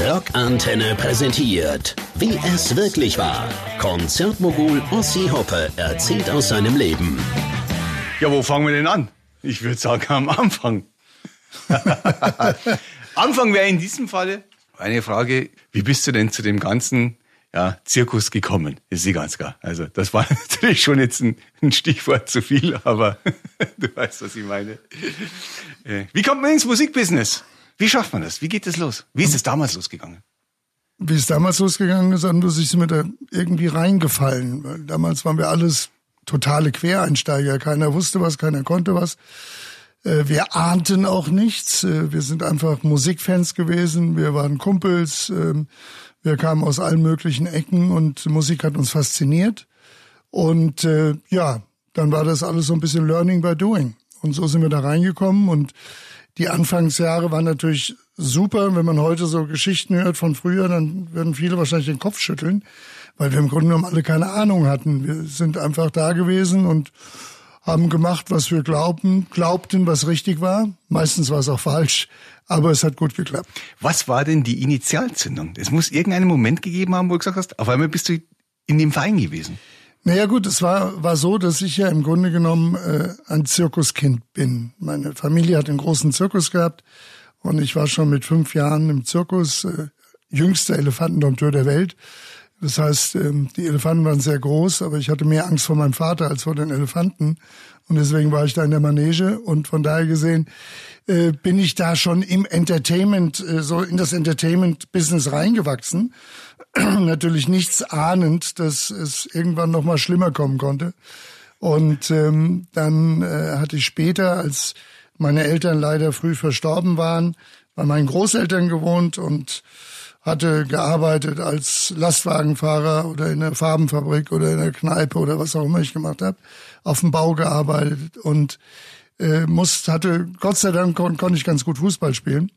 Rockantenne präsentiert, wie es wirklich war. Konzertmogul Ossi Hoppe erzählt aus seinem Leben. Ja, wo fangen wir denn an? Ich würde sagen am Anfang. Anfang wäre in diesem Falle eine Frage, wie bist du denn zu dem ganzen ja, Zirkus gekommen? Ist sie ganz klar. Also das war natürlich schon jetzt ein, ein Stichwort zu viel, aber du weißt, was ich meine. Äh, wie kommt man ins Musikbusiness? Wie schafft man das? Wie geht das los? Wie ist es damals losgegangen? Wie es damals losgegangen ist, dann ist mir da irgendwie reingefallen. Weil damals waren wir alles totale Quereinsteiger. Keiner wusste was, keiner konnte was. Äh, wir ahnten auch nichts. Äh, wir sind einfach Musikfans gewesen. Wir waren Kumpels. Ähm, wir kamen aus allen möglichen Ecken und Musik hat uns fasziniert. Und äh, ja, dann war das alles so ein bisschen Learning by Doing. Und so sind wir da reingekommen und die Anfangsjahre waren natürlich super. Wenn man heute so Geschichten hört von früher, dann würden viele wahrscheinlich den Kopf schütteln, weil wir im Grunde genommen alle keine Ahnung hatten. Wir sind einfach da gewesen und haben gemacht, was wir glaubten, glaubten, was richtig war. Meistens war es auch falsch, aber es hat gut geklappt. Was war denn die Initialzündung? Es muss irgendeinen Moment gegeben haben, wo du gesagt hast, auf einmal bist du in dem Verein gewesen. Naja gut, es war, war so, dass ich ja im Grunde genommen äh, ein Zirkuskind bin. Meine Familie hat einen großen Zirkus gehabt und ich war schon mit fünf Jahren im Zirkus, äh, jüngster Elefantendompteur der Welt. Das heißt, ähm, die Elefanten waren sehr groß, aber ich hatte mehr Angst vor meinem Vater als vor den Elefanten. Und deswegen war ich da in der Manege und von daher gesehen äh, bin ich da schon im Entertainment, äh, so in das Entertainment-Business reingewachsen natürlich nichts ahnend, dass es irgendwann noch mal schlimmer kommen konnte. Und ähm, dann äh, hatte ich später, als meine Eltern leider früh verstorben waren, bei meinen Großeltern gewohnt und hatte gearbeitet als Lastwagenfahrer oder in der Farbenfabrik oder in der Kneipe oder was auch immer ich gemacht habe, auf dem Bau gearbeitet und äh, muss, hatte Gott sei Dank kon konnte ich ganz gut Fußball spielen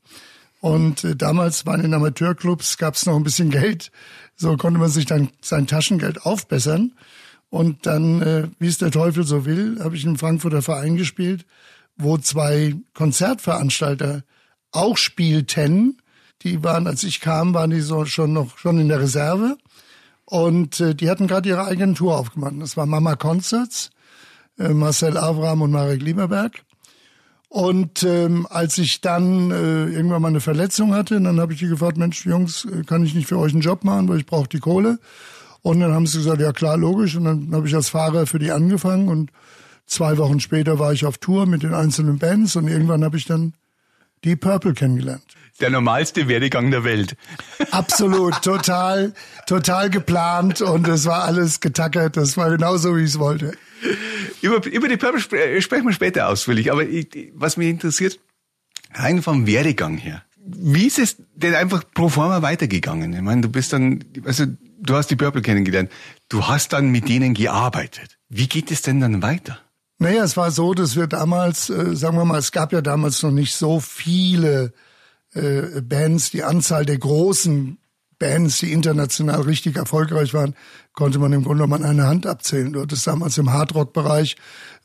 und äh, damals waren in Amateurclubs, gab es noch ein bisschen Geld. So konnte man sich dann sein Taschengeld aufbessern. Und dann, äh, wie es der Teufel so will, habe ich im Frankfurter Verein gespielt, wo zwei Konzertveranstalter auch spielten. Die waren, als ich kam, waren die so schon noch schon in der Reserve. Und äh, die hatten gerade ihre eigene Tour aufgemacht. Das war Mama Concerts, äh, Marcel Avram und Marek Lieberberg. Und ähm, als ich dann äh, irgendwann mal eine Verletzung hatte, dann habe ich die gefragt, Mensch, Jungs, äh, kann ich nicht für euch einen Job machen, weil ich brauche die Kohle. Und dann haben sie gesagt, ja klar, logisch. Und dann habe ich als Fahrer für die angefangen und zwei Wochen später war ich auf Tour mit den einzelnen Bands und irgendwann habe ich dann die Purple kennengelernt. Der normalste Werdegang der Welt. Absolut, total, total geplant und es war alles getackert. Das war genauso, wie ich es wollte. Über, über die Purple äh, sprechen wir später ausführlich, aber ich, was mich interessiert, rein vom Werdegang her. Wie ist es denn einfach pro forma weitergegangen? Ich meine, du bist dann, also du hast die Purple kennengelernt, du hast dann mit denen gearbeitet. Wie geht es denn dann weiter? Naja, es war so, dass wir damals, äh, sagen wir mal, es gab ja damals noch nicht so viele äh, Bands. Die Anzahl der großen Bands, die international richtig erfolgreich waren, konnte man im Grunde genommen an einer Hand abzählen. Du hattest damals im Hardrock-Bereich,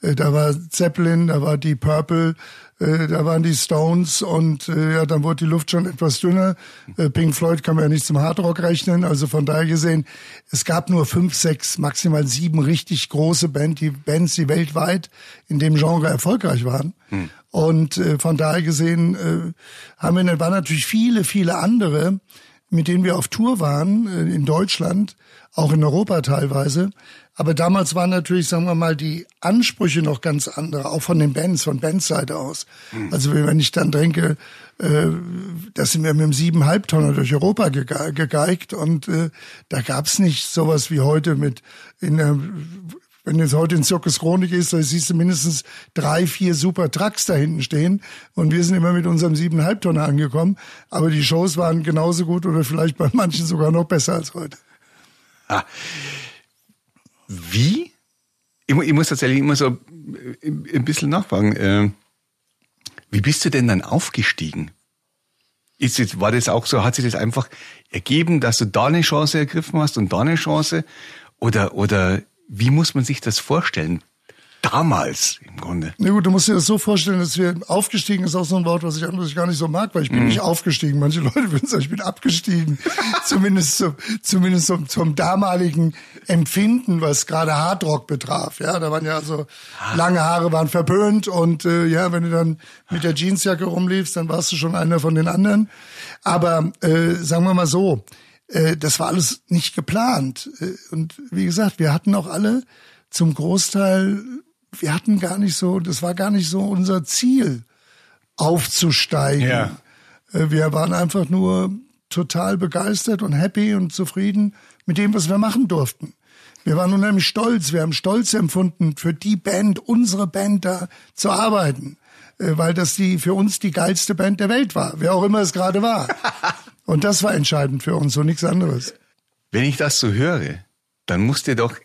äh, da war Zeppelin, da war die Purple, äh, da waren die Stones und äh, ja, dann wurde die Luft schon etwas dünner. Äh, Pink Floyd kann man ja nicht zum Hardrock rechnen, also von daher gesehen, es gab nur fünf, sechs, maximal sieben richtig große Band, die Bands, die weltweit in dem Genre erfolgreich waren. Hm. Und äh, von daher gesehen äh, haben wir, waren natürlich viele, viele andere, mit denen wir auf Tour waren in Deutschland, auch in Europa teilweise. Aber damals waren natürlich, sagen wir mal, die Ansprüche noch ganz andere, auch von den Bands, von Bandseite aus. Mhm. Also wenn ich dann denke, äh, da sind wir mit einem siebeneinhalb durch Europa gegeigt und äh, da gab's nicht sowas wie heute mit in der wenn jetzt heute in Zirkus Chronik ist, da siehst du mindestens drei, vier super Trucks da hinten stehen. Und wir sind immer mit unserem siebeneinhalb Tonner angekommen. Aber die Shows waren genauso gut oder vielleicht bei manchen sogar noch besser als heute. Ah. Wie? Ich, ich, muss tatsächlich immer so äh, ein bisschen nachfragen. Äh, wie bist du denn dann aufgestiegen? Ist jetzt, war das auch so, hat sich das einfach ergeben, dass du da eine Chance ergriffen hast und da eine Chance? Oder, oder wie muss man sich das vorstellen? Damals im Grunde. Na gut, du musst dir das so vorstellen, dass wir aufgestiegen ist auch so ein Wort, was ich eigentlich gar nicht so mag, weil ich bin mhm. nicht aufgestiegen. Manche Leute würden sagen, ich bin abgestiegen. zumindest zum, zumindest zum, zum damaligen Empfinden, was gerade Hardrock betraf. Ja, da waren ja so ah. lange Haare waren verböhnt und äh, ja, wenn du dann mit der Jeansjacke rumliefst, dann warst du schon einer von den anderen. Aber äh, sagen wir mal so, äh, das war alles nicht geplant. Äh, und wie gesagt, wir hatten auch alle zum Großteil wir hatten gar nicht so, das war gar nicht so unser Ziel, aufzusteigen. Ja. Äh, wir waren einfach nur total begeistert und happy und zufrieden mit dem, was wir machen durften. Wir waren unheimlich stolz. Wir haben Stolz empfunden, für die Band, unsere Band da zu arbeiten. Äh, weil das die, für uns die geilste Band der Welt war. Wer auch immer es gerade war. Und das war entscheidend für uns und nichts anderes. Wenn ich das so höre, dann muss dir doch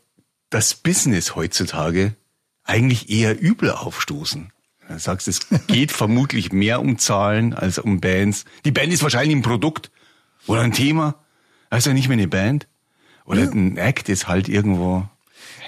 das Business heutzutage eigentlich eher übel aufstoßen. Du sagst, es geht vermutlich mehr um Zahlen als um Bands. Die Band ist wahrscheinlich ein Produkt oder ein Thema. Also nicht mehr eine Band. Oder ja. ein Act ist halt irgendwo.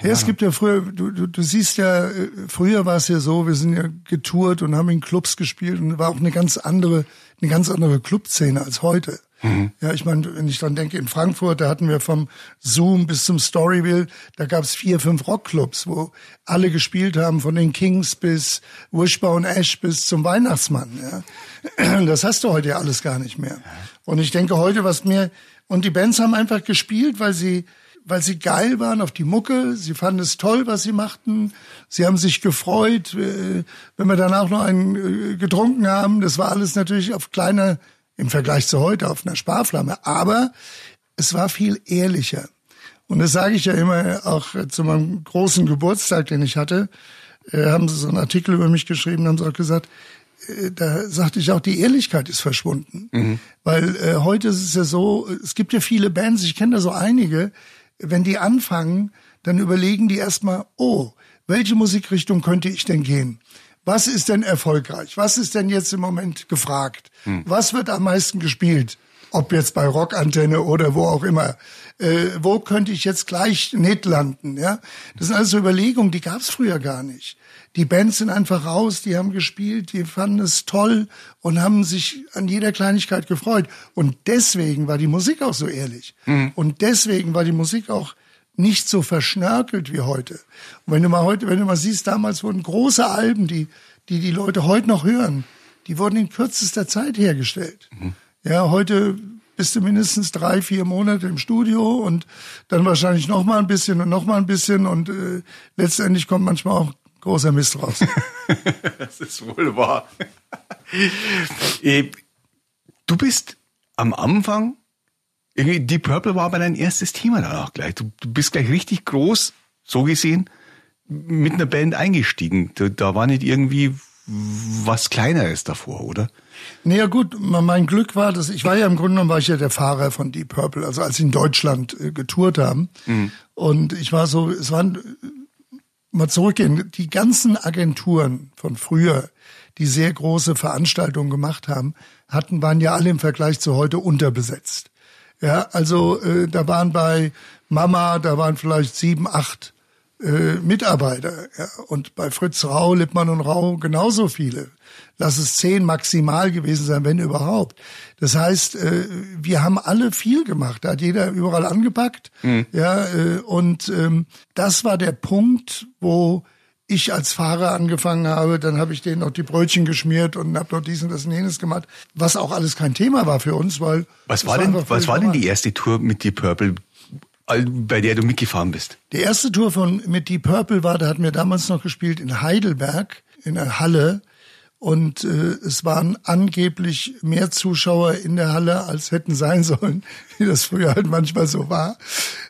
Ja, es gibt ja früher, du, du, du siehst ja, äh, früher war es ja so, wir sind ja getourt und haben in Clubs gespielt und war auch eine ganz andere, eine ganz andere Clubszene als heute. Mhm. Ja, ich meine, wenn ich dann denke, in Frankfurt, da hatten wir vom Zoom bis zum Storyville, da gab es vier, fünf Rockclubs, wo alle gespielt haben, von den Kings bis Wishbone Ash bis zum Weihnachtsmann. Ja. Das hast du heute ja alles gar nicht mehr. Und ich denke heute, was mir, und die Bands haben einfach gespielt, weil sie, weil sie geil waren auf die Mucke, sie fanden es toll, was sie machten, sie haben sich gefreut, äh, wenn wir danach noch einen äh, getrunken haben, das war alles natürlich auf kleiner im Vergleich zu heute auf einer Sparflamme. Aber es war viel ehrlicher. Und das sage ich ja immer auch zu meinem großen Geburtstag, den ich hatte, äh, haben sie so einen Artikel über mich geschrieben, haben sie auch gesagt, äh, da sagte ich auch, die Ehrlichkeit ist verschwunden. Mhm. Weil äh, heute ist es ja so, es gibt ja viele Bands, ich kenne da so einige, wenn die anfangen, dann überlegen die erstmal, oh, welche Musikrichtung könnte ich denn gehen? Was ist denn erfolgreich? Was ist denn jetzt im Moment gefragt? Hm. Was wird am meisten gespielt? Ob jetzt bei Rockantenne oder wo auch immer. Äh, wo könnte ich jetzt gleich nicht landen? Ja, das sind also Überlegungen, die gab es früher gar nicht. Die Bands sind einfach raus, die haben gespielt, die fanden es toll und haben sich an jeder Kleinigkeit gefreut. Und deswegen war die Musik auch so ehrlich. Mhm. Und deswegen war die Musik auch nicht so verschnörkelt wie heute. Und wenn du mal heute, wenn du mal siehst, damals wurden große Alben, die, die die Leute heute noch hören, die wurden in kürzester Zeit hergestellt. Mhm. Ja, heute bist du mindestens drei, vier Monate im Studio und dann wahrscheinlich noch mal ein bisschen und noch mal ein bisschen und äh, letztendlich kommt manchmal auch großer Mist raus. das ist wohl wahr. Äh, du bist am Anfang irgendwie Deep Purple war aber dein erstes Thema danach gleich. Du, du bist gleich richtig groß, so gesehen, mit einer Band eingestiegen. Da, da war nicht irgendwie was Kleineres davor, oder? Naja gut, mein Glück war, dass ich war ja im Grunde genommen war ich ja der Fahrer von Deep Purple, also als sie in Deutschland äh, getourt haben. Mhm. Und ich war so, es waren mal zurückgehen, die ganzen Agenturen von früher, die sehr große Veranstaltungen gemacht haben, hatten, waren ja alle im Vergleich zu heute unterbesetzt. Ja, also äh, da waren bei Mama, da waren vielleicht sieben, acht äh, Mitarbeiter. Ja, und bei Fritz Rau, Lippmann und Rau genauso viele. Lass es zehn maximal gewesen sein, wenn überhaupt. Das heißt, äh, wir haben alle viel gemacht. Da hat jeder überall angepackt. Mhm. Ja, äh, und ähm, das war der Punkt, wo ich als Fahrer angefangen habe, dann habe ich denen noch die Brötchen geschmiert und habe noch dies und das und jenes gemacht, was auch alles kein Thema war für uns, weil was war denn was war denn die erste Tour mit Deep Purple, bei der du mitgefahren bist? Die erste Tour von mit Deep Purple war, da hatten wir damals noch gespielt in Heidelberg in einer Halle und äh, es waren angeblich mehr Zuschauer in der Halle als hätten sein sollen, wie das früher halt manchmal so war.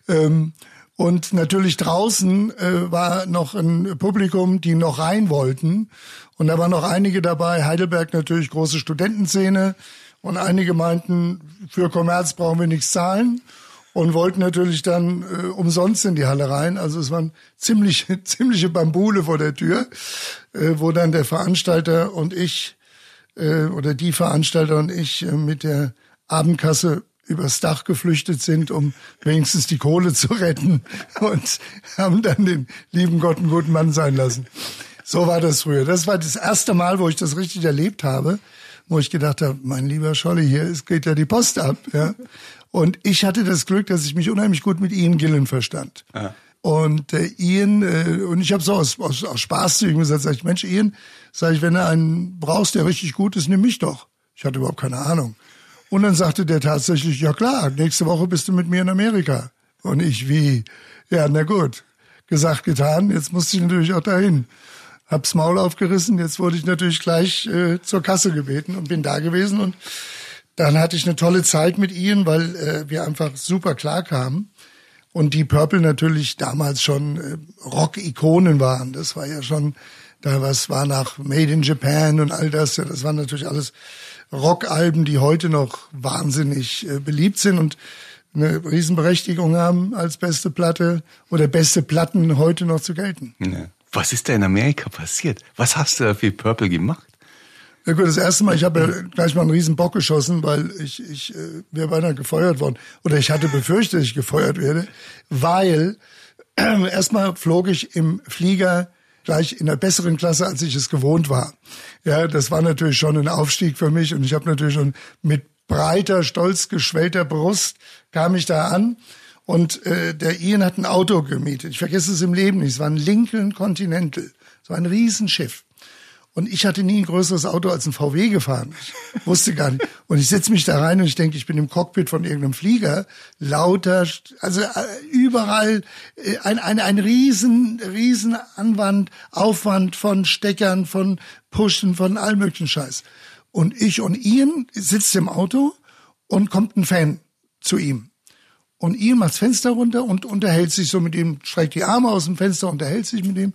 Ähm, und natürlich draußen äh, war noch ein Publikum, die noch rein wollten. Und da waren noch einige dabei. Heidelberg natürlich große Studentenszene. Und einige meinten, für Kommerz brauchen wir nichts zahlen. Und wollten natürlich dann äh, umsonst in die Halle rein. Also es waren ziemlich, ziemliche Bambule vor der Tür, äh, wo dann der Veranstalter und ich, äh, oder die Veranstalter und ich äh, mit der Abendkasse übers Dach geflüchtet sind, um wenigstens die Kohle zu retten und haben dann den lieben Gott einen guten Mann sein lassen. So war das früher. Das war das erste Mal, wo ich das richtig erlebt habe, wo ich gedacht habe, mein lieber Scholli, hier geht ja die Post ab. Ja. Und ich hatte das Glück, dass ich mich unheimlich gut mit Ian Gillen verstand. Ja. Und äh, Ian, äh, und ich habe so aus, aus, aus Spaß zu ihm gesagt, sag ich, Mensch, Ian, sag ich, wenn du einen brauchst, der richtig gut ist, nimm mich doch. Ich hatte überhaupt keine Ahnung. Und dann sagte der tatsächlich, ja klar, nächste Woche bist du mit mir in Amerika. Und ich, wie? Ja, na gut. Gesagt, getan, jetzt musste ich natürlich auch dahin. Hab's Maul aufgerissen, jetzt wurde ich natürlich gleich äh, zur Kasse gebeten und bin da gewesen. Und dann hatte ich eine tolle Zeit mit ihnen, weil äh, wir einfach super klar kamen. Und die Purple natürlich damals schon äh, Rock-Ikonen waren. Das war ja schon, da was war nach Made in Japan und all das. Ja, das waren natürlich alles Rockalben, die heute noch wahnsinnig äh, beliebt sind und eine Riesenberechtigung haben, als beste Platte oder beste Platten heute noch zu gelten. Ja. Was ist da in Amerika passiert? Was hast du da für Purple gemacht? Ja gut, das erste Mal, ich habe ja gleich mal einen riesen Bock geschossen, weil ich, ich äh, wäre beinahe gefeuert worden. Oder ich hatte befürchtet, dass ich gefeuert werde, weil äh, erstmal flog ich im Flieger gleich in einer besseren Klasse, als ich es gewohnt war. Ja, das war natürlich schon ein Aufstieg für mich und ich habe natürlich schon mit breiter, stolz geschwellter Brust kam ich da an und äh, der Ian hat ein Auto gemietet. Ich vergesse es im Leben nicht. Es war ein Lincoln Continental. Es war ein Riesenschiff. Und ich hatte nie ein größeres Auto als ein VW gefahren. Ich wusste gar nicht. Und ich setze mich da rein und ich denke, ich bin im Cockpit von irgendeinem Flieger. Lauter, also äh, überall äh, ein, ein, ein riesen, riesen Anwand, Aufwand von Steckern, von Pushen, von allem möglichen Scheiß. Und ich und Ian sitzt im Auto und kommt ein Fan zu ihm. Und Ian macht das Fenster runter und unterhält sich so mit ihm, streckt die Arme aus dem Fenster, unterhält sich mit ihm.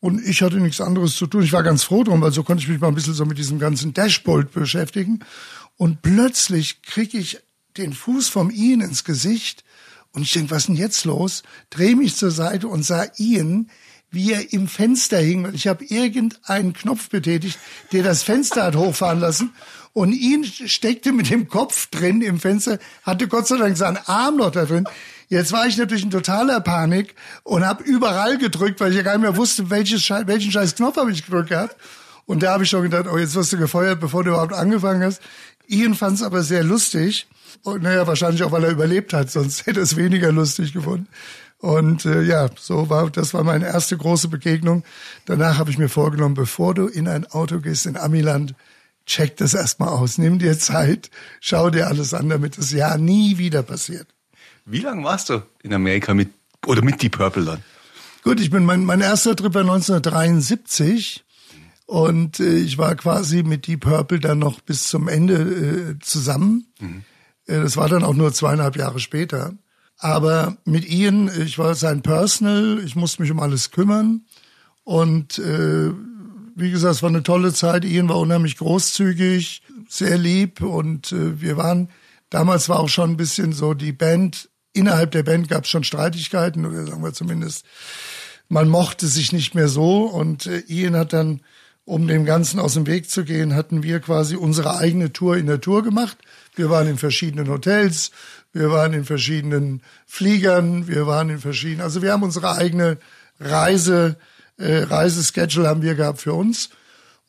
Und ich hatte nichts anderes zu tun. Ich war ganz froh drum, weil so konnte ich mich mal ein bisschen so mit diesem ganzen Dashboard beschäftigen. Und plötzlich kriege ich den Fuß vom Ian ins Gesicht und ich denke, was ist denn jetzt los? Dreh mich zur Seite und sah Ian, wie er im Fenster hing, ich habe irgendeinen Knopf betätigt, der das Fenster hat hochfahren lassen. Und ihn steckte mit dem Kopf drin im Fenster, hatte Gott sei Dank seinen Arm noch da drin. Jetzt war ich natürlich in totaler Panik und habe überall gedrückt, weil ich ja gar nicht mehr wusste, welches welchen scheiß Knopf habe ich gedrückt gehabt. Und da habe ich schon gedacht, oh, jetzt wirst du gefeuert, bevor du überhaupt angefangen hast. Ian fand es aber sehr lustig. Und naja, wahrscheinlich auch, weil er überlebt hat, sonst hätte es weniger lustig gefunden. Und äh, ja, so war das war meine erste große Begegnung. Danach habe ich mir vorgenommen, bevor du in ein Auto gehst in Amiland, check das erstmal aus, nimm dir Zeit, schau dir alles an, damit es ja nie wieder passiert. Wie lange warst du in Amerika mit oder mit Deep Purple dann? Gut, ich bin mein, mein erster Trip war 1973 und äh, ich war quasi mit Deep Purple dann noch bis zum Ende äh, zusammen. Mhm. Äh, das war dann auch nur zweieinhalb Jahre später. Aber mit Ian, ich war sein Personal, ich musste mich um alles kümmern und äh, wie gesagt, es war eine tolle Zeit. Ian war unheimlich großzügig, sehr lieb und äh, wir waren damals war auch schon ein bisschen so die Band innerhalb der Band gab es schon Streitigkeiten, oder sagen wir zumindest, man mochte sich nicht mehr so. Und äh, Ian hat dann, um dem Ganzen aus dem Weg zu gehen, hatten wir quasi unsere eigene Tour in der Tour gemacht. Wir waren in verschiedenen Hotels, wir waren in verschiedenen Fliegern, wir waren in verschiedenen, also wir haben unsere eigene Reise, äh, Reiseschedule haben wir gehabt für uns.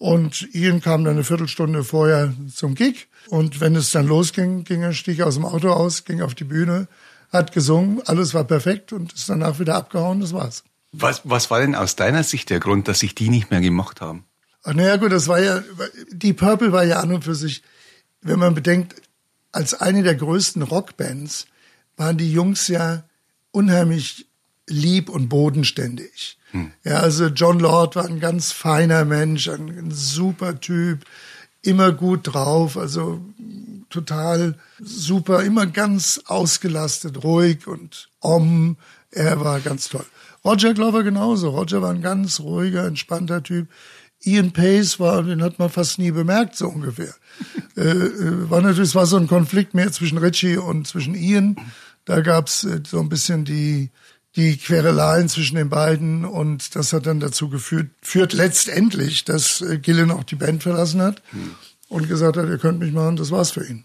Und Ian kam dann eine Viertelstunde vorher zum Gig. Und wenn es dann losging, ging er, stieg aus dem Auto aus, ging auf die Bühne, hat gesungen, alles war perfekt und ist danach wieder abgehauen, das war's. Was, was war denn aus deiner Sicht der Grund, dass sich die nicht mehr gemacht haben? Naja gut, das war ja, die Purple war ja an und für sich, wenn man bedenkt, als eine der größten Rockbands waren die Jungs ja unheimlich lieb und bodenständig. Hm. Ja, also John Lord war ein ganz feiner Mensch, ein, ein super Typ, immer gut drauf, also total super, immer ganz ausgelastet, ruhig und om. Er war ganz toll. Roger Glover genauso. Roger war ein ganz ruhiger, entspannter Typ. Ian Pace war, den hat man fast nie bemerkt, so ungefähr. äh, äh, war natürlich, es war so ein Konflikt mehr zwischen Richie und zwischen Ian. Da gab's äh, so ein bisschen die, die Quereleien zwischen den beiden und das hat dann dazu geführt, führt letztendlich, dass äh, Gillen auch die Band verlassen hat. Hm und gesagt hat, ihr könnt mich machen, das war's für ihn.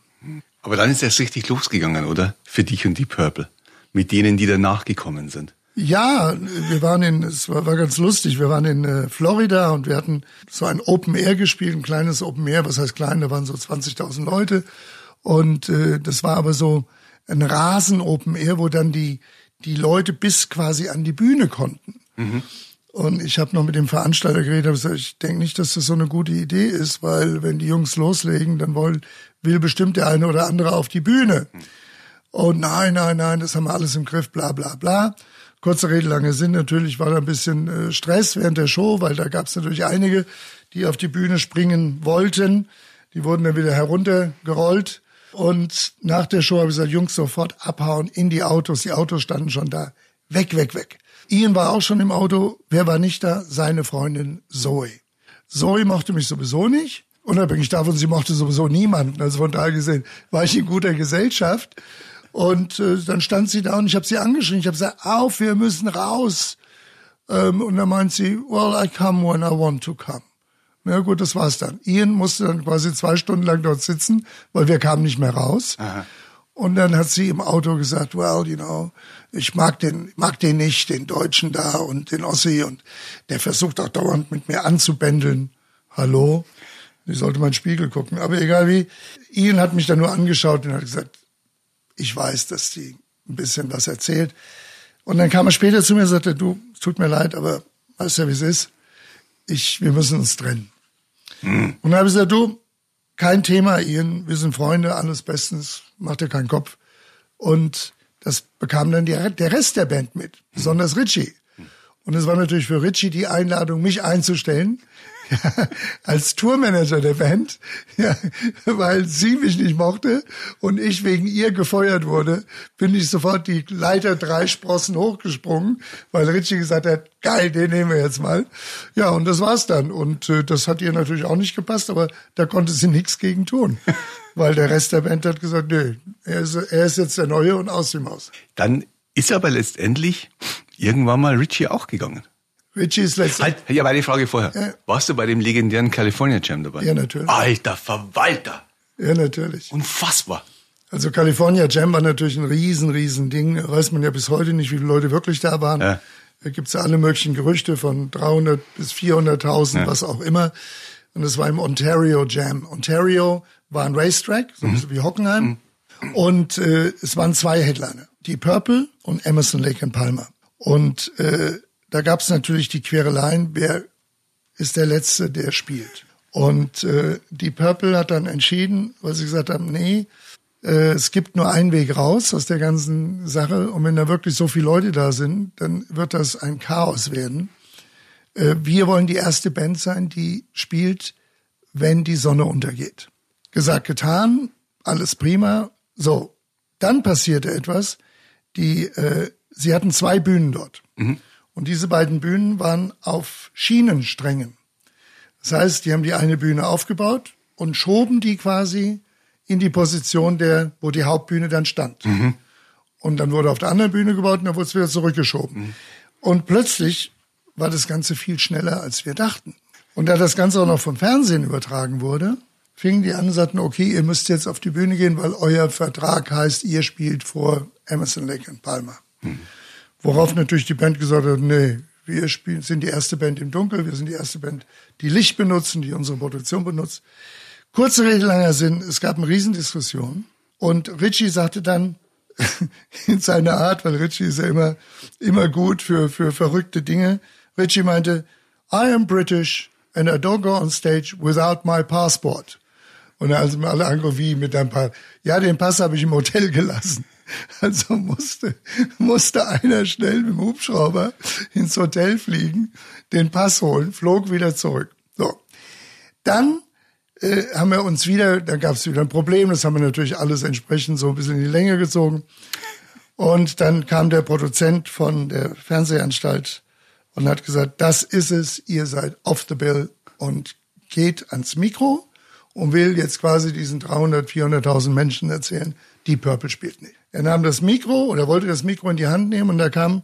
Aber dann ist es richtig losgegangen, oder? Für dich und die Purple. Mit denen, die danach gekommen sind. Ja, wir waren in, es war, war ganz lustig, wir waren in äh, Florida und wir hatten so ein Open Air gespielt, ein kleines Open Air, was heißt klein, da waren so 20.000 Leute und äh, das war aber so ein Rasen Open Air, wo dann die, die Leute bis quasi an die Bühne konnten. Mhm. Und ich habe noch mit dem Veranstalter geredet, habe gesagt, ich denke nicht, dass das so eine gute Idee ist, weil wenn die Jungs loslegen, dann wollen, will bestimmt der eine oder andere auf die Bühne. Mhm. Und nein, nein, nein, das haben wir alles im Griff, bla bla bla. Kurze Rede, lange Sinn. Natürlich war da ein bisschen äh, Stress während der Show, weil da gab es natürlich einige, die auf die Bühne springen wollten. Die wurden dann wieder heruntergerollt. Und nach der Show habe ich gesagt, Jungs, sofort abhauen in die Autos. Die Autos standen schon da. Weg, weg, weg. Ian war auch schon im Auto. Wer war nicht da? Seine Freundin Zoe. Zoe mochte mich sowieso nicht. Unabhängig davon, sie mochte sowieso niemanden. Also von daher gesehen war ich in guter Gesellschaft. Und äh, dann stand sie da und ich habe sie angeschrien. Ich habe gesagt, auf, wir müssen raus. Ähm, und dann meint sie, well, I come when I want to come. Na gut, das war's dann. Ian musste dann quasi zwei Stunden lang dort sitzen, weil wir kamen nicht mehr raus. Aha. Und dann hat sie im Auto gesagt, well, you know, ich mag den, mag den nicht, den Deutschen da und den Ossi und der versucht auch dauernd mit mir anzubändeln. Hallo? Ich sollte mal in den Spiegel gucken. Aber egal wie. Ian hat mich dann nur angeschaut und hat gesagt, ich weiß, dass die ein bisschen was erzählt. Und dann kam er später zu mir und sagte, du, es tut mir leid, aber weißt ja, wie es ist. Ich, wir müssen uns trennen. Mhm. Und dann habe ich gesagt, du, kein Thema, Ian, wir sind Freunde, alles bestens, mach dir keinen Kopf. Und das bekam dann die, der Rest der Band mit, besonders Richie. Und es war natürlich für Richie die Einladung, mich einzustellen ja, als Tourmanager der Band, ja, weil sie mich nicht mochte und ich wegen ihr gefeuert wurde, bin ich sofort die Leiter drei Sprossen hochgesprungen, weil Richie gesagt hat, geil, den nehmen wir jetzt mal. Ja, und das war's dann. Und äh, das hat ihr natürlich auch nicht gepasst, aber da konnte sie nichts gegen tun. weil der Rest der Band hat gesagt, nö, er ist, er ist jetzt der Neue und aus dem Haus. Dann ist aber letztendlich irgendwann mal Richie auch gegangen. Richie ist letztendlich. Halt, ja, meine Frage vorher. Ja. Warst du bei dem legendären California Jam dabei? Ja, natürlich. Alter Verwalter. Ja, natürlich. Unfassbar. Also California Jam war natürlich ein riesen, riesen Ding. Weiß man ja bis heute nicht, wie viele Leute wirklich da waren. Ja. Da gibt's ja alle möglichen Gerüchte von 300 bis 400.000, ja. was auch immer. Und das war im Ontario Jam. Ontario war ein Racetrack, so mhm. wie Hockenheim. Mhm. Und äh, es waren zwei Headliner. Die Purple und Emerson Lake and Palmer. Und äh, da gab es natürlich die Quereleien, wer ist der Letzte, der spielt. Und äh, die Purple hat dann entschieden, weil sie gesagt haben, nee, äh, es gibt nur einen Weg raus aus der ganzen Sache. Und wenn da wirklich so viele Leute da sind, dann wird das ein Chaos werden. Äh, wir wollen die erste Band sein, die spielt, wenn die Sonne untergeht. Gesagt, getan, alles prima. So, dann passierte etwas. Die, äh, sie hatten zwei Bühnen dort. Mhm. Und diese beiden Bühnen waren auf Schienensträngen. Das heißt, die haben die eine Bühne aufgebaut und schoben die quasi in die Position der, wo die Hauptbühne dann stand. Mhm. Und dann wurde auf der anderen Bühne gebaut und dann wurde es wieder zurückgeschoben. Mhm. Und plötzlich war das Ganze viel schneller, als wir dachten. Und da das Ganze auch noch vom Fernsehen übertragen wurde, fingen die an und sagten, okay, ihr müsst jetzt auf die Bühne gehen, weil euer Vertrag heißt, ihr spielt vor Emerson Lake und Palmer. Mhm. Worauf natürlich die Band gesagt hat, nee, wir spielen, sind die erste Band im Dunkel, wir sind die erste Band, die Licht benutzen, die unsere Produktion benutzt. Kurze Rede, langer Sinn, es gab eine Riesendiskussion und Richie sagte dann in seiner Art, weil Richie ist ja immer, immer gut für, für verrückte Dinge, Richie meinte, I am British and I don't go on stage without my passport. Und dann sind wir alle angerufen, wie mit deinem Pass. Ja, den Pass habe ich im Hotel gelassen. Also musste, musste einer schnell mit dem Hubschrauber ins Hotel fliegen, den Pass holen, flog wieder zurück. So. Dann äh, haben wir uns wieder, da gab es wieder ein Problem, das haben wir natürlich alles entsprechend so ein bisschen in die Länge gezogen. Und dann kam der Produzent von der Fernsehanstalt und hat gesagt, das ist es, ihr seid off the bill und geht ans Mikro und will jetzt quasi diesen 300, 400.000 Menschen erzählen, die Purple spielt nicht. Er nahm das Mikro oder wollte das Mikro in die Hand nehmen und da kam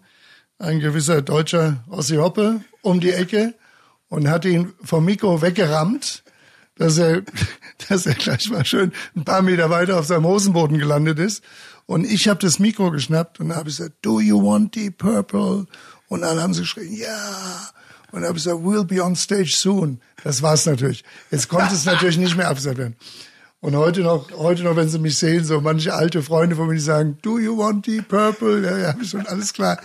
ein gewisser deutscher Ossi Hoppe um die Ecke und hat ihn vom Mikro weggerammt. dass er, dass er gleich mal schön ein paar Meter weiter auf seinem Hosenboden gelandet ist. Und ich habe das Mikro geschnappt und habe gesagt, do you want the purple? Und alle haben sie geschrien, ja. Und habe gesagt, we'll be on stage soon. Das war's natürlich. Jetzt konnte es natürlich nicht mehr abgesagt werden. Und heute noch, heute noch, wenn sie mich sehen, so manche alte Freunde von mir, die sagen, do you want the purple? Ja, ja, schon alles klar.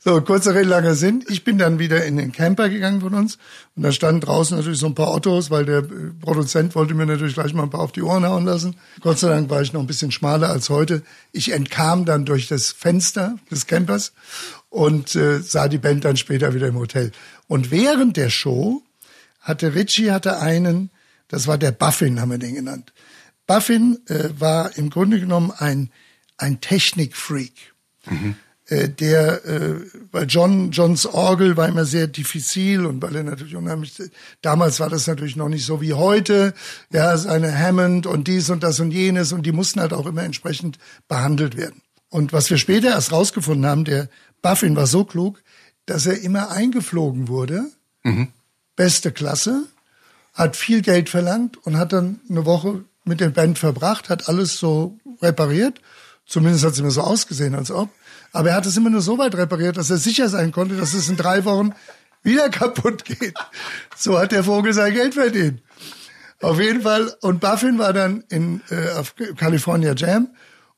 So, kurzer Rede, langer Sinn. Ich bin dann wieder in den Camper gegangen von uns. Und da standen draußen natürlich so ein paar Autos, weil der Produzent wollte mir natürlich gleich mal ein paar auf die Ohren hauen lassen. Gott sei Dank war ich noch ein bisschen schmaler als heute. Ich entkam dann durch das Fenster des Campers und äh, sah die Band dann später wieder im Hotel. Und während der Show hatte Richie hatte einen, das war der Buffin, haben wir den genannt. Buffin äh, war im Grunde genommen ein, ein Technikfreak. Mhm. Äh, der, äh, weil John, Johns Orgel war immer sehr diffizil und weil er natürlich unheimlich, damals war das natürlich noch nicht so wie heute, ja, seine Hammond und dies und das und jenes und die mussten halt auch immer entsprechend behandelt werden. Und was wir später erst rausgefunden haben, der Buffin war so klug, dass er immer eingeflogen wurde, mhm. beste Klasse, hat viel Geld verlangt und hat dann eine Woche mit der Band verbracht, hat alles so repariert. Zumindest hat es immer so ausgesehen, als ob. Aber er hat es immer nur so weit repariert, dass er sicher sein konnte, dass es in drei Wochen wieder kaputt geht. So hat der Vogel sein Geld verdient. Auf jeden Fall. Und Buffin war dann in äh, auf California Jam.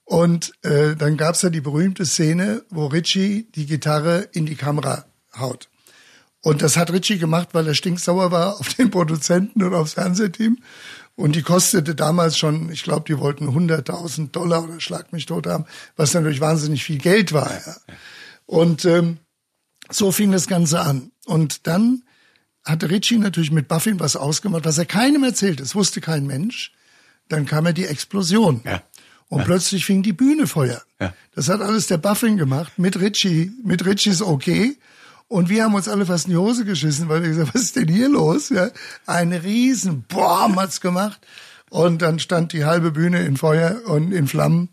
Und äh, dann gab's ja die berühmte Szene, wo Richie die Gitarre in die Kamera haut. Und das hat Richie gemacht, weil er stinksauer war auf den Produzenten und aufs Fernsehteam. Und die kostete damals schon, ich glaube, die wollten 100.000 Dollar oder schlag mich tot haben, was natürlich wahnsinnig viel Geld war. Ja. Und ähm, so fing das Ganze an. Und dann hatte Ritchie natürlich mit Buffin was ausgemacht, was er keinem erzählt. Es wusste kein Mensch. Dann kam ja die Explosion. Ja. Und ja. plötzlich fing die Bühne Feuer. Ja. Das hat alles der Buffin gemacht mit Ritchie, mit Ritchies Okay. Und wir haben uns alle fast in die Hose geschissen, weil wir gesagt, was ist denn hier los? Ja, ein riesen Boom hat's gemacht. Und dann stand die halbe Bühne in Feuer und in Flammen.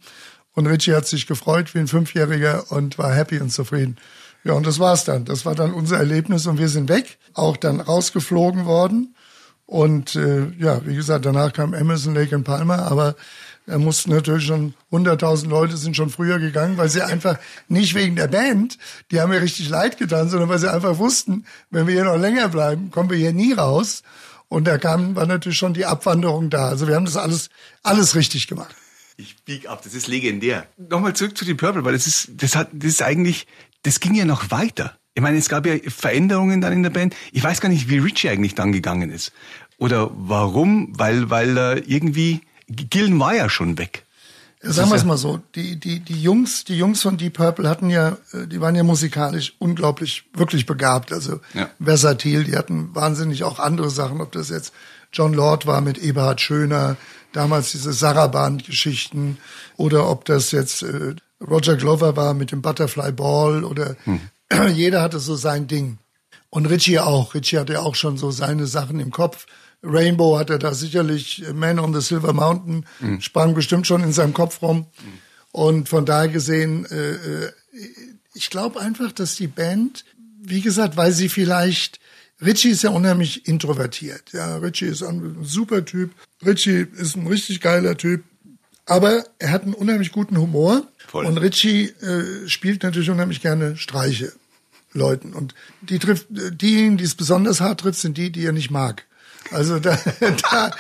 Und Richie hat sich gefreut wie ein Fünfjähriger und war happy und zufrieden. Ja, und das war's dann. Das war dann unser Erlebnis und wir sind weg, auch dann rausgeflogen worden. Und äh, ja, wie gesagt, danach kam Emerson, Lake und Palmer, aber da mussten natürlich schon 100.000 Leute sind schon früher gegangen, weil sie einfach nicht wegen der Band, die haben mir richtig leid getan, sondern weil sie einfach wussten, wenn wir hier noch länger bleiben, kommen wir hier nie raus. Und da kam, war natürlich schon die Abwanderung da. Also wir haben das alles, alles richtig gemacht. Ich bieg ab, das ist legendär. Nochmal zurück zu den Purple, weil das ist, das hat, das ist eigentlich, das ging ja noch weiter. Ich meine, es gab ja Veränderungen dann in der Band. Ich weiß gar nicht, wie Richie eigentlich dann gegangen ist. Oder warum, weil, weil er irgendwie, Gillen war ja schon weg. Sagen wir es mal so, die, die, die Jungs, die Jungs von Deep Purple hatten ja, äh, die waren ja musikalisch unglaublich, wirklich begabt, also ja. versatil, die hatten wahnsinnig auch andere Sachen, ob das jetzt John Lord war mit Eberhard Schöner, damals diese Saraband-Geschichten, oder ob das jetzt äh, Roger Glover war mit dem Butterfly Ball oder hm. jeder hatte so sein Ding. Und Richie auch. Richie hatte auch schon so seine Sachen im Kopf. Rainbow hat er da sicherlich, Man on the Silver Mountain mhm. sprang bestimmt schon in seinem Kopf rum. Mhm. Und von daher gesehen, äh, äh ich glaube einfach, dass die Band, wie gesagt, weil sie vielleicht, Richie ist ja unheimlich introvertiert. Ja, Richie ist ein super Typ. Richie ist ein richtig geiler Typ. Aber er hat einen unheimlich guten Humor. Voll. Und Richie äh, spielt natürlich unheimlich gerne Streiche Leuten. Und die trifft, diejenigen, die es besonders hart trifft, sind die, die er nicht mag. Also da, da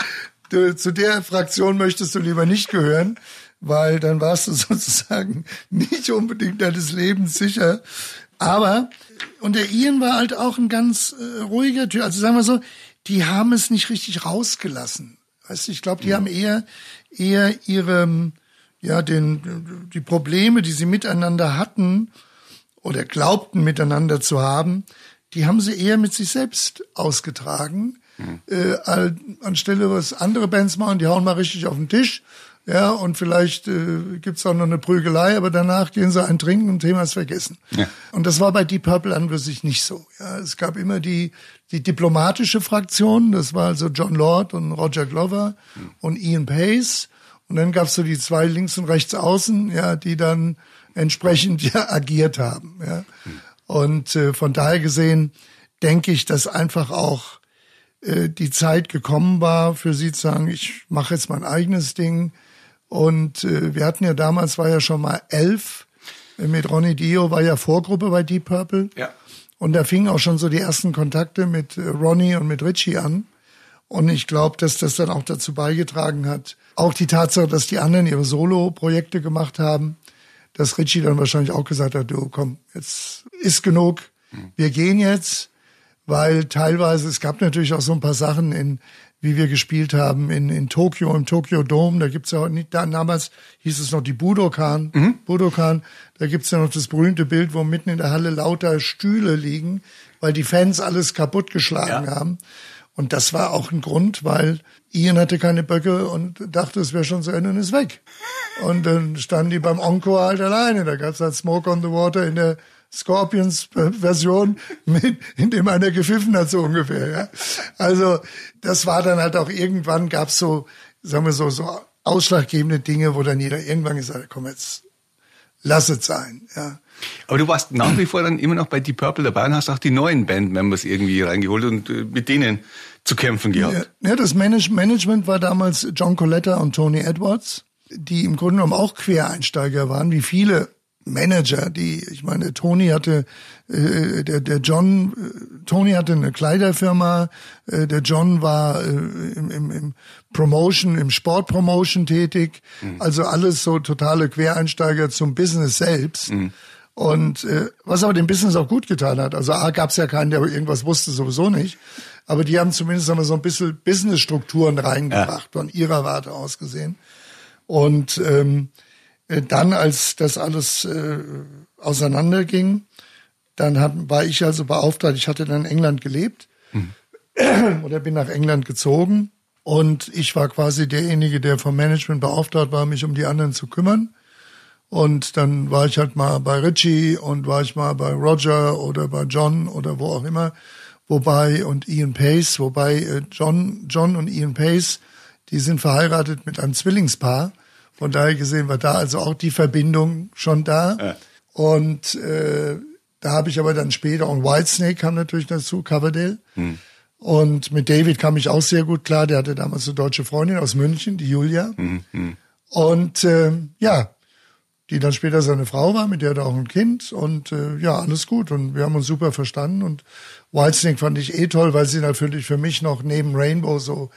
du, zu der Fraktion möchtest du lieber nicht gehören, weil dann warst du sozusagen nicht unbedingt deines Lebens sicher. Aber, und der Ian war halt auch ein ganz äh, ruhiger Typ. Also sagen wir so, die haben es nicht richtig rausgelassen. Weißt du, ich glaube, die ja. haben eher, eher ihre, ja, den, die Probleme, die sie miteinander hatten oder glaubten miteinander zu haben, die haben sie eher mit sich selbst ausgetragen äh, anstelle was andere Bands machen, die hauen mal richtig auf den Tisch. Ja, und vielleicht äh, gibt's auch noch eine Prügelei, aber danach gehen sie ein Trinken und Thema ist vergessen. Ja. Und das war bei Deep Purple an für sich nicht so. Ja, es gab immer die, die diplomatische Fraktion, das war also John Lord und Roger Glover mhm. und Ian Pace. Und dann gab's so die zwei links und rechts außen, ja, die dann entsprechend ja agiert haben. Ja. Mhm. Und äh, von daher gesehen denke ich, dass einfach auch äh, die Zeit gekommen war, für sie zu sagen, ich mache jetzt mein eigenes Ding. Und äh, wir hatten ja damals, war ja schon mal elf. Mit Ronnie Dio war ja Vorgruppe bei Deep Purple. Ja. Und da fingen auch schon so die ersten Kontakte mit äh, Ronnie und mit Richie an. Und ich glaube, dass das dann auch dazu beigetragen hat. Auch die Tatsache, dass die anderen ihre Solo-Projekte gemacht haben, dass Richie dann wahrscheinlich auch gesagt hat, du komm, jetzt ist genug, wir gehen jetzt, weil teilweise, es gab natürlich auch so ein paar Sachen in, wie wir gespielt haben in, in Tokio, im Tokyo Dome, da gibt's ja auch nicht, damals hieß es noch die Budokan, mhm. Budokan, da gibt's ja noch das berühmte Bild, wo mitten in der Halle lauter Stühle liegen, weil die Fans alles kaputtgeschlagen ja. haben. Und das war auch ein Grund, weil Ian hatte keine Böcke und dachte, es wäre schon zu Ende und ist weg. Und dann standen die beim Encore halt alleine. Da gab's halt Smoke on the Water in der Scorpions-Version, mit, in dem einer gepfiffen hat, so ungefähr. Ja. Also das war dann halt auch irgendwann gab's so, sagen wir so, so ausschlaggebende Dinge, wo dann jeder irgendwann gesagt hat, komm jetzt, lass es sein. Ja. Aber du warst nach wie vor dann immer noch bei Deep Purple dabei und hast auch die neuen Bandmembers irgendwie reingeholt und äh, mit denen zu kämpfen gehabt. Ja, ja das Management war damals John Coletta und Tony Edwards, die im Grunde genommen auch Quereinsteiger waren, wie viele Manager, die, ich meine, Tony hatte, äh, der, der John, äh, Tony hatte eine Kleiderfirma, äh, der John war äh, im, im, im Promotion, im Sportpromotion tätig, mhm. also alles so totale Quereinsteiger zum Business selbst. Mhm. Und äh, was aber dem Business auch gut getan hat. Also A gab es ja keinen, der irgendwas wusste, sowieso nicht. Aber die haben zumindest haben wir so ein bisschen Business-Strukturen reingebracht, ja. von ihrer Warte aus gesehen. Und ähm, äh, dann, als das alles äh, auseinanderging, dann hat, war ich also beauftragt, ich hatte dann in England gelebt mhm. oder bin nach England gezogen und ich war quasi derjenige, der vom Management beauftragt war, mich um die anderen zu kümmern. Und dann war ich halt mal bei Richie und war ich mal bei Roger oder bei John oder wo auch immer. Wobei, und Ian Pace, wobei äh, John, John und Ian Pace, die sind verheiratet mit einem Zwillingspaar. Von daher gesehen war da also auch die Verbindung schon da. Ja. Und äh, da habe ich aber dann später, und Whitesnake kam natürlich dazu, Coverdale. Hm. Und mit David kam ich auch sehr gut klar. Der hatte damals eine deutsche Freundin aus München, die Julia. Hm, hm. Und äh, ja, die dann später seine Frau war, mit der hat er auch ein Kind. Und äh, ja, alles gut. Und wir haben uns super verstanden. Und Whitesnake fand ich eh toll, weil sie natürlich für mich noch neben Rainbow so,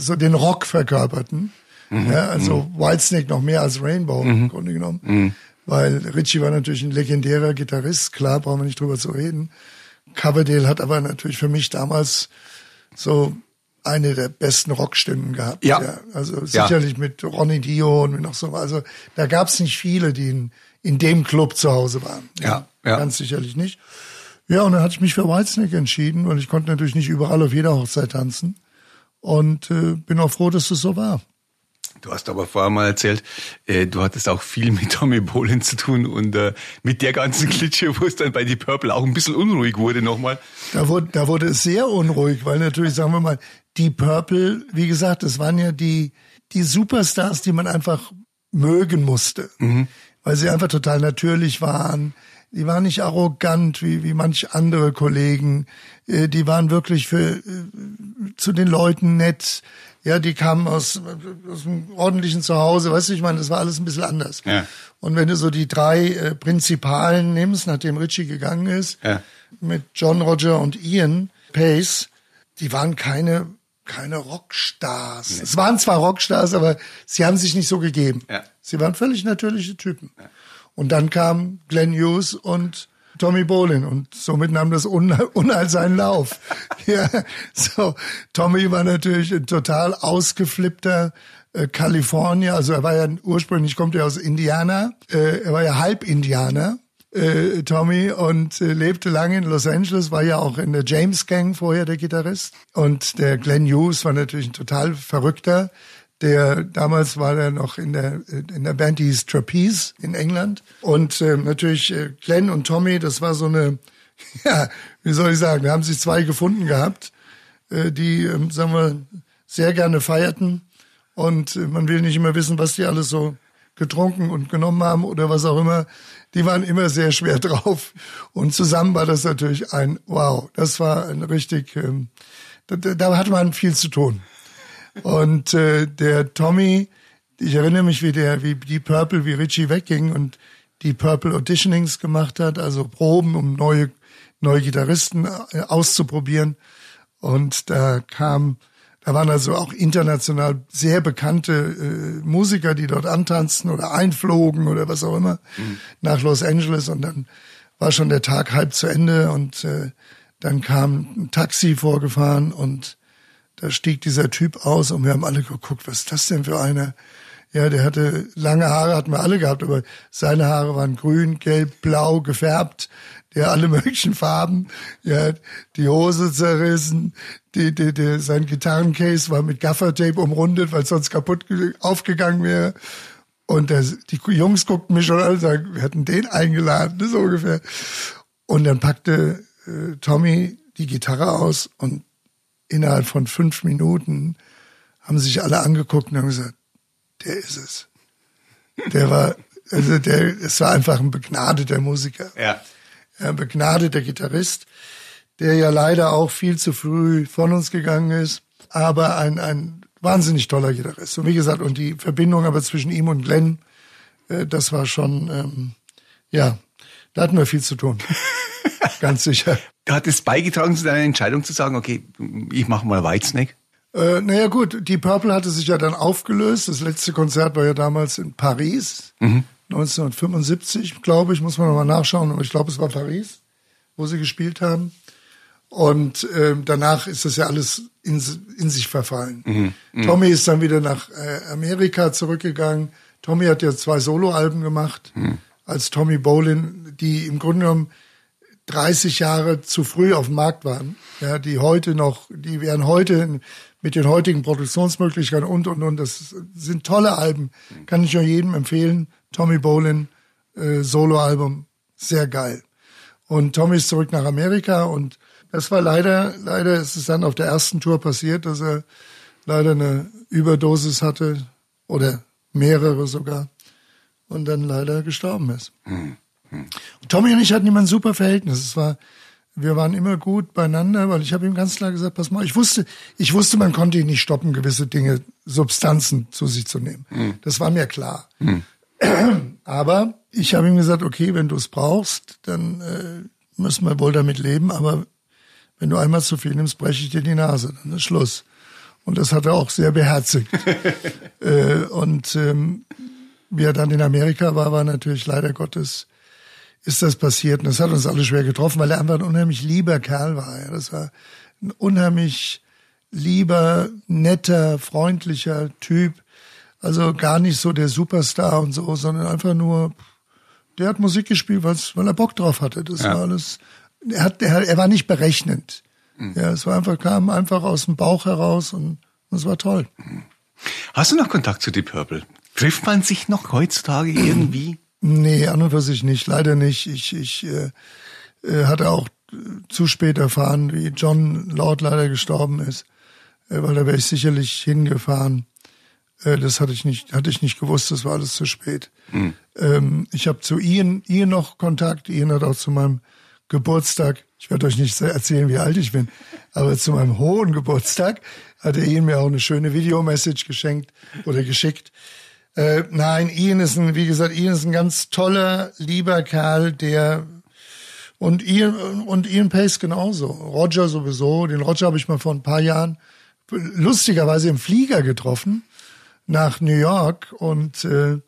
so den Rock verkörperten. Mhm. Ja, also mhm. Whitesnake noch mehr als Rainbow mhm. im Grunde genommen. Mhm. Weil Richie war natürlich ein legendärer Gitarrist, klar, brauchen wir nicht drüber zu reden. Coverdale hat aber natürlich für mich damals so eine der besten Rockstimmen gehabt. Ja. ja. Also sicherlich ja. mit Ronnie Dio und noch so. Also da gab es nicht viele, die in, in dem Club zu Hause waren. Ja, ja. Ganz sicherlich nicht. Ja, und dann hatte ich mich für Whitesnake entschieden, weil ich konnte natürlich nicht überall auf jeder Hochzeit tanzen. Und äh, bin auch froh, dass das so war. Du hast aber vorher mal erzählt, äh, du hattest auch viel mit Tommy Bolin zu tun und äh, mit der ganzen Klitsche, wo es dann bei die Purple auch ein bisschen unruhig wurde nochmal. Da wurde, da wurde es sehr unruhig, weil natürlich, sagen wir mal, die Purple, wie gesagt, das waren ja die, die Superstars, die man einfach mögen musste. Mhm. Weil sie einfach total natürlich waren. Die waren nicht arrogant wie, wie manch andere Kollegen. Äh, die waren wirklich für, äh, zu den Leuten nett ja, die kamen aus, aus einem ordentlichen Zuhause, weißt du, ich meine, das war alles ein bisschen anders. Ja. Und wenn du so die drei äh, Prinzipalen nimmst, nachdem Richie gegangen ist, ja. mit John Roger und Ian Pace, die waren keine keine Rockstars. Nee. Es waren zwar Rockstars, aber sie haben sich nicht so gegeben. Ja. Sie waren völlig natürliche Typen. Und dann kam Glenn Hughes und Tommy Bolin und somit nahm das Unheil seinen Lauf. ja, so Tommy war natürlich ein total ausgeflippter äh, Kalifornier, also er war ja ursprünglich kommt er aus Indiana, äh, er war ja halb Indianer. Äh, Tommy und äh, lebte lange in Los Angeles, war ja auch in der James Gang vorher der Gitarrist. Und der Glenn Hughes war natürlich ein total verrückter, der damals war er noch in der in der Band, die hieß Trapeze in England und äh, natürlich äh, Glenn und Tommy, das war so eine ja, wie soll ich sagen, da haben sich zwei gefunden gehabt, äh, die äh, sagen wir sehr gerne feierten und äh, man will nicht immer wissen, was die alles so getrunken und genommen haben oder was auch immer. Die waren immer sehr schwer drauf und zusammen war das natürlich ein Wow, das war ein richtig ähm, da, da hat man viel zu tun. Und äh, der Tommy, ich erinnere mich, wie der, wie die Purple, wie Richie wegging und die Purple Auditionings gemacht hat, also Proben, um neue, neue Gitarristen äh, auszuprobieren. Und da kam, da waren also auch international sehr bekannte äh, Musiker, die dort antanzten oder einflogen oder was auch immer mhm. nach Los Angeles. Und dann war schon der Tag halb zu Ende und äh, dann kam ein Taxi vorgefahren und da stieg dieser Typ aus und wir haben alle geguckt, was ist das denn für einer? Ja, der hatte lange Haare, hatten wir alle gehabt, aber seine Haare waren grün, gelb, blau gefärbt, der alle möglichen Farben. Ja, die Hose zerrissen, die, die, die, sein Gitarrencase war mit Gaffertape umrundet, weil sonst kaputt aufgegangen wäre. Und der, die Jungs guckten mich schon an und sagten, wir hatten den eingeladen, so ungefähr. Und dann packte äh, Tommy die Gitarre aus und innerhalb von fünf Minuten haben sich alle angeguckt und haben gesagt, der ist es. Der war, also der, es war einfach ein begnadeter Musiker. Ja. Ein begnadeter Gitarrist, der ja leider auch viel zu früh von uns gegangen ist, aber ein, ein wahnsinnig toller Gitarrist. Und wie gesagt, und die Verbindung aber zwischen ihm und Glenn, äh, das war schon, ähm, ja, da hatten wir viel zu tun. Ganz sicher. Hat es beigetragen zu deiner Entscheidung zu sagen, okay, ich mache mal Whitesnake? Äh, naja gut, die Purple hatte sich ja dann aufgelöst. Das letzte Konzert war ja damals in Paris, mhm. 1975, glaube ich, muss man nochmal nachschauen, aber ich glaube, es war Paris, wo sie gespielt haben. Und äh, danach ist das ja alles in, in sich verfallen. Mhm. Mhm. Tommy ist dann wieder nach äh, Amerika zurückgegangen. Tommy hat ja zwei Soloalben gemacht, mhm. als Tommy Bolin, die im Grunde genommen 30 Jahre zu früh auf dem Markt waren, ja, die heute noch, die wären heute mit den heutigen Produktionsmöglichkeiten und, und, und, das sind tolle Alben, kann ich nur jedem empfehlen. Tommy Bolin, äh, Soloalbum, sehr geil. Und Tommy ist zurück nach Amerika und das war leider, leider ist es dann auf der ersten Tour passiert, dass er leider eine Überdosis hatte oder mehrere sogar und dann leider gestorben ist. Mhm. Tommy und ich hatten immer ein super Verhältnis. Es war, wir waren immer gut beieinander, weil ich habe ihm ganz klar gesagt, pass mal, ich wusste, ich wusste, man konnte ihn nicht stoppen, gewisse Dinge, Substanzen zu sich zu nehmen. Mhm. Das war mir klar. Mhm. Aber ich habe ihm gesagt, okay, wenn du es brauchst, dann äh, müssen wir wohl damit leben, aber wenn du einmal zu viel nimmst, breche ich dir die Nase, dann ist Schluss. Und das hat er auch sehr beherzigt. äh, und ähm, wie er dann in Amerika war, war natürlich leider Gottes ist das passiert. Und das hat uns alle schwer getroffen, weil er einfach ein unheimlich lieber Kerl war. Ja. Das war ein unheimlich lieber, netter, freundlicher Typ. Also gar nicht so der Superstar und so, sondern einfach nur, der hat Musik gespielt, weil er Bock drauf hatte. Das ja. war alles, er hat, er, er war nicht berechnend. Mhm. Ja, es war einfach, kam einfach aus dem Bauch heraus und es war toll. Hast du noch Kontakt zu Deep Purple? Trifft man sich noch heutzutage irgendwie? Nee, an und für sich nicht, leider nicht. Ich, ich äh, äh, hatte auch zu spät erfahren, wie John Lord leider gestorben ist, äh, weil da wäre ich sicherlich hingefahren. Äh, das hatte ich nicht, hatte ich nicht gewusst, das war alles zu spät. Mhm. Ähm, ich habe zu Ian, Ian noch Kontakt. Ian hat auch zu meinem Geburtstag, ich werde euch nicht erzählen, wie alt ich bin, aber zu meinem hohen Geburtstag hatte Ian mir auch eine schöne Videomessage geschenkt oder geschickt. Äh, nein, Ian ist ein, wie gesagt, Ian ist ein ganz toller, lieber Kerl, der und Ian und Ian Pace genauso. Roger sowieso. Den Roger habe ich mal vor ein paar Jahren lustigerweise im Flieger getroffen nach New York und äh,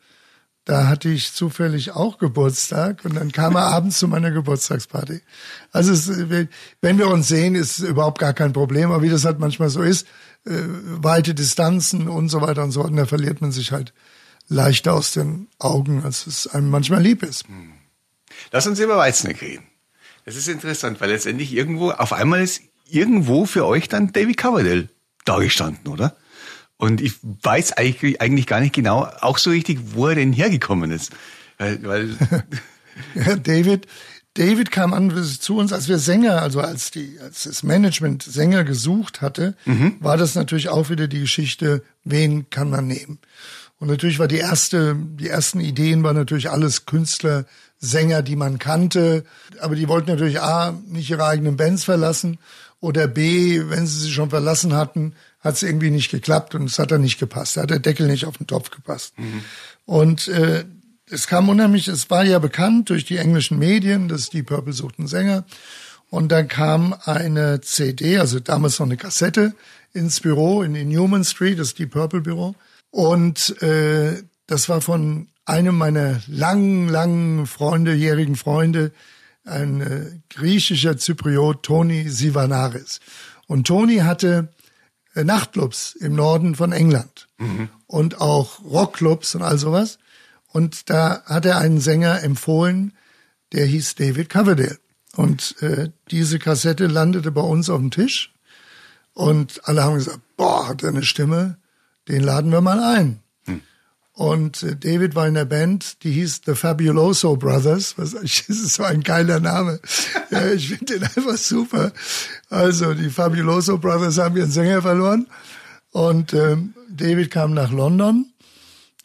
da hatte ich zufällig auch Geburtstag und dann kam er abends zu meiner Geburtstagsparty. Also es, wenn wir uns sehen, ist überhaupt gar kein Problem, aber wie das halt manchmal so ist, äh, weite Distanzen und so weiter und so fort, und da verliert man sich halt leichter aus den Augen, als es einem manchmal lieb ist. Hm. Lass uns über Weizsäcker reden. Das ist interessant, weil letztendlich irgendwo, auf einmal ist irgendwo für euch dann David Coverdale dagestanden, oder? Und ich weiß eigentlich, eigentlich gar nicht genau, auch so richtig, wo er denn hergekommen ist. Weil, weil ja, David, David kam an zu uns, als wir Sänger, also als die, als das Management Sänger gesucht hatte, mhm. war das natürlich auch wieder die Geschichte, wen kann man nehmen? Und natürlich war die erste, die ersten Ideen waren natürlich alles Künstler, Sänger, die man kannte. Aber die wollten natürlich A, nicht ihre eigenen Bands verlassen oder B, wenn sie sie schon verlassen hatten, hat es irgendwie nicht geklappt und es hat dann nicht gepasst. Da hat der Deckel nicht auf den Topf gepasst. Mhm. Und äh, es kam unheimlich, es war ja bekannt durch die englischen Medien, dass die Purple suchten Sänger. Und dann kam eine CD, also damals noch eine Kassette, ins Büro in, in Newman Street, das Deep Purple Büro. Und äh, das war von einem meiner langen, langen Freunde, jährigen Freunde, ein äh, griechischer Zypriot, Tony Sivanaris. Und Tony hatte äh, Nachtclubs im Norden von England mhm. und auch Rockclubs und all sowas. Und da hat er einen Sänger empfohlen, der hieß David Coverdale. Und äh, diese Kassette landete bei uns auf dem Tisch. Und alle haben gesagt, boah, hat er eine Stimme den laden wir mal ein. Hm. Und äh, David war in der Band, die hieß The Fabuloso Brothers. Was, das ist so ein geiler Name. ja, ich finde den einfach super. Also die Fabuloso Brothers haben ihren Sänger verloren. Und ähm, David kam nach London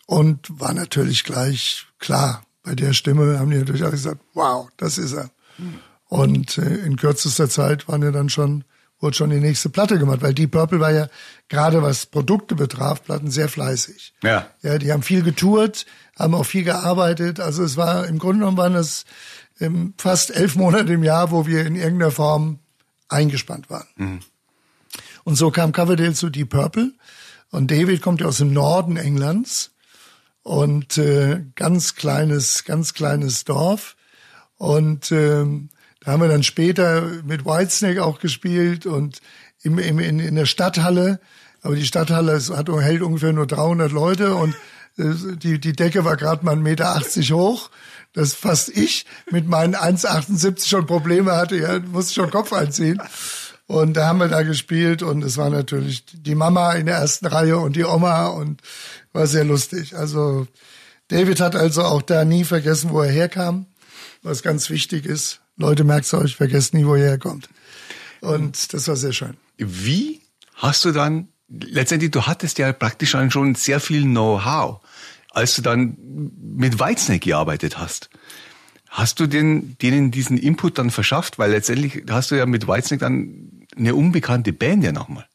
und war natürlich gleich klar. Bei der Stimme haben die natürlich auch gesagt, wow, das ist er. Hm. Und äh, in kürzester Zeit waren wir dann schon wurde schon die nächste Platte gemacht, weil Deep Purple war ja gerade was Produkte betraf, Platten sehr fleißig. Ja. Ja, die haben viel getourt, haben auch viel gearbeitet. Also es war im Grunde genommen waren es ähm, fast elf Monate im Jahr, wo wir in irgendeiner Form eingespannt waren. Mhm. Und so kam Coverdale zu Deep Purple. Und David kommt ja aus dem Norden Englands und äh, ganz kleines, ganz kleines Dorf. Und ähm, da haben wir dann später mit Whitesnake auch gespielt und im, im, in, in der Stadthalle. Aber die Stadthalle hat, hält ungefähr nur 300 Leute und äh, die, die Decke war gerade mal 1,80 Meter hoch. Das fast ich mit meinen 1,78 schon Probleme hatte. Ja, musste schon Kopf einziehen. Und da haben wir da gespielt und es war natürlich die Mama in der ersten Reihe und die Oma und war sehr lustig. Also David hat also auch da nie vergessen, wo er herkam, was ganz wichtig ist. Leute, merkt's euch, vergesst nie, wo ihr herkommt. Und das war sehr schön. Wie hast du dann, letztendlich, du hattest ja praktisch schon sehr viel Know-how, als du dann mit Whitesnake gearbeitet hast. Hast du den, denen diesen Input dann verschafft? Weil letztendlich hast du ja mit Whitesnake dann eine unbekannte Band ja nochmal.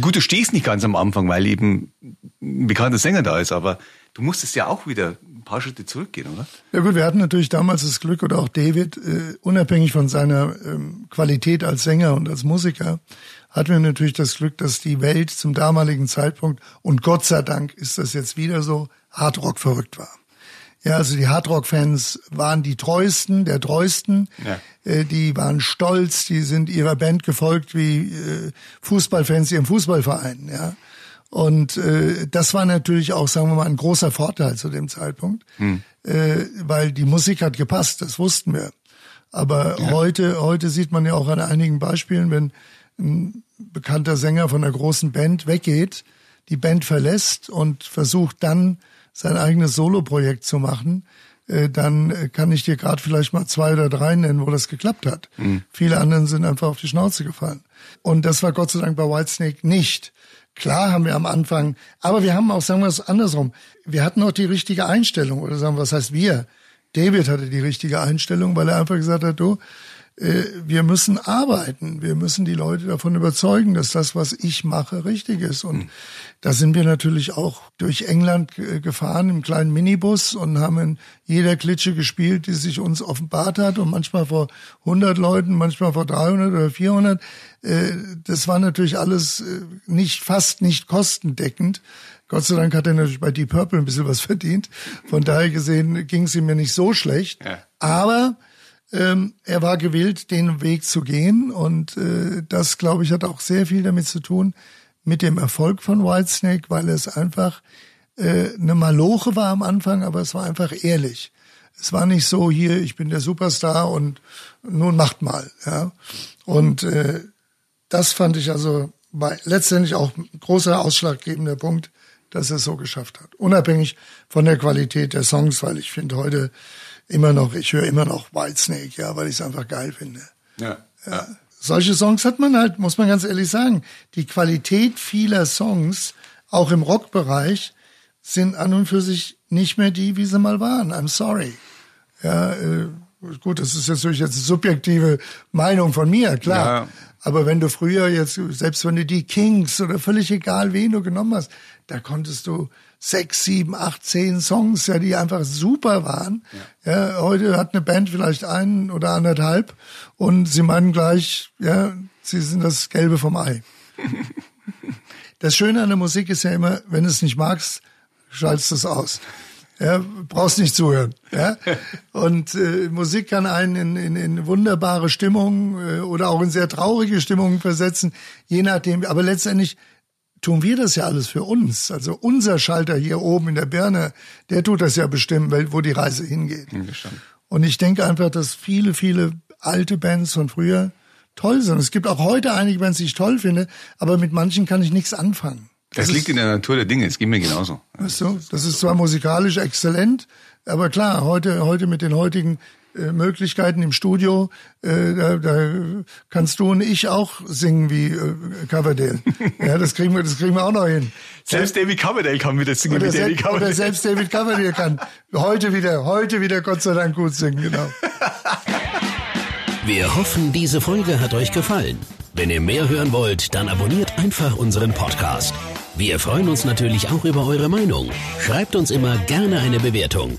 Gut, du stehst nicht ganz am Anfang, weil eben ein bekannter Sänger da ist, aber du musstest ja auch wieder paar Schritte zurückgehen, oder? Ja gut, wir hatten natürlich damals das Glück, oder auch David, äh, unabhängig von seiner ähm, Qualität als Sänger und als Musiker, hatten wir natürlich das Glück, dass die Welt zum damaligen Zeitpunkt, und Gott sei Dank ist das jetzt wieder so, Hardrock verrückt war. Ja, also die Hardrock-Fans waren die treuesten, der treuesten. Ja. Äh, die waren stolz, die sind ihrer Band gefolgt wie äh, Fußballfans ihrem Fußballverein. Ja. Und äh, das war natürlich auch, sagen wir mal, ein großer Vorteil zu dem Zeitpunkt, hm. äh, weil die Musik hat gepasst, das wussten wir. Aber ja. heute, heute sieht man ja auch an einigen Beispielen, wenn ein bekannter Sänger von einer großen Band weggeht, die Band verlässt und versucht dann sein eigenes Soloprojekt zu machen, äh, dann kann ich dir gerade vielleicht mal zwei oder drei nennen, wo das geklappt hat. Mhm. Viele anderen sind einfach auf die Schnauze gefallen. Und das war Gott sei Dank bei Whitesnake nicht. Klar haben wir am Anfang, aber wir haben auch, sagen wir es andersrum, wir hatten auch die richtige Einstellung oder sagen wir, was heißt wir? David hatte die richtige Einstellung, weil er einfach gesagt hat, du, äh, wir müssen arbeiten. Wir müssen die Leute davon überzeugen, dass das, was ich mache, richtig ist. Und mhm. Da sind wir natürlich auch durch England gefahren im kleinen Minibus und haben in jeder Klitsche gespielt, die sich uns offenbart hat und manchmal vor 100 Leuten, manchmal vor 300 oder 400. Äh, das war natürlich alles äh, nicht, fast nicht kostendeckend. Gott sei Dank hat er natürlich bei Deep Purple ein bisschen was verdient. Von daher gesehen ging es ihm mir nicht so schlecht. Ja. Aber ähm, er war gewillt, den Weg zu gehen und äh, das, glaube ich, hat auch sehr viel damit zu tun mit dem Erfolg von Whitesnake, weil es einfach äh, eine Maloche war am Anfang, aber es war einfach ehrlich. Es war nicht so hier, ich bin der Superstar und nun macht mal. Ja. Und äh, das fand ich also bei, letztendlich auch ein großer ausschlaggebender Punkt, dass er es so geschafft hat. Unabhängig von der Qualität der Songs, weil ich finde heute immer noch, ich höre immer noch Whitesnake, ja, weil ich es einfach geil finde. Ja. ja. Solche Songs hat man halt, muss man ganz ehrlich sagen. Die Qualität vieler Songs, auch im Rockbereich, sind an und für sich nicht mehr die, wie sie mal waren. I'm sorry. Ja, äh, gut, das ist natürlich jetzt eine subjektive Meinung von mir, klar. Ja. Aber wenn du früher jetzt, selbst wenn du die Kings oder völlig egal wen du genommen hast, da konntest du sechs, sieben, acht, zehn Songs, ja, die einfach super waren. Ja. ja heute hat eine Band vielleicht einen oder anderthalb und sie meinen gleich, ja, sie sind das Gelbe vom Ei. das Schöne an der Musik ist ja immer, wenn du es nicht magst, schaltest du es aus. Ja, brauchst nicht zuhören. Ja? Und äh, Musik kann einen in, in, in wunderbare Stimmung äh, oder auch in sehr traurige Stimmungen versetzen, je nachdem. Aber letztendlich tun wir das ja alles für uns. Also unser Schalter hier oben in der Birne, der tut das ja bestimmen, wo die Reise hingeht. Und ich denke einfach, dass viele, viele alte Bands von früher toll sind. Es gibt auch heute einige Bands, die ich toll finde, aber mit manchen kann ich nichts anfangen. Das, das liegt in der Natur der Dinge, es geht mir genauso. Weißt du, das ist zwar musikalisch exzellent, aber klar, heute, heute mit den heutigen äh, Möglichkeiten im Studio, äh, da, da kannst du und ich auch singen wie äh, Coverdale. ja, das kriegen wir, das kriegen wir auch noch hin. Selbst David Coverdale kann wieder singen oder wie David Coverdale. Oder selbst David Coverdale kann heute wieder, heute wieder Gott sei Dank gut singen, genau. Wir hoffen, diese Folge hat euch gefallen. Wenn ihr mehr hören wollt, dann abonniert einfach unseren Podcast. Wir freuen uns natürlich auch über eure Meinung. Schreibt uns immer gerne eine Bewertung.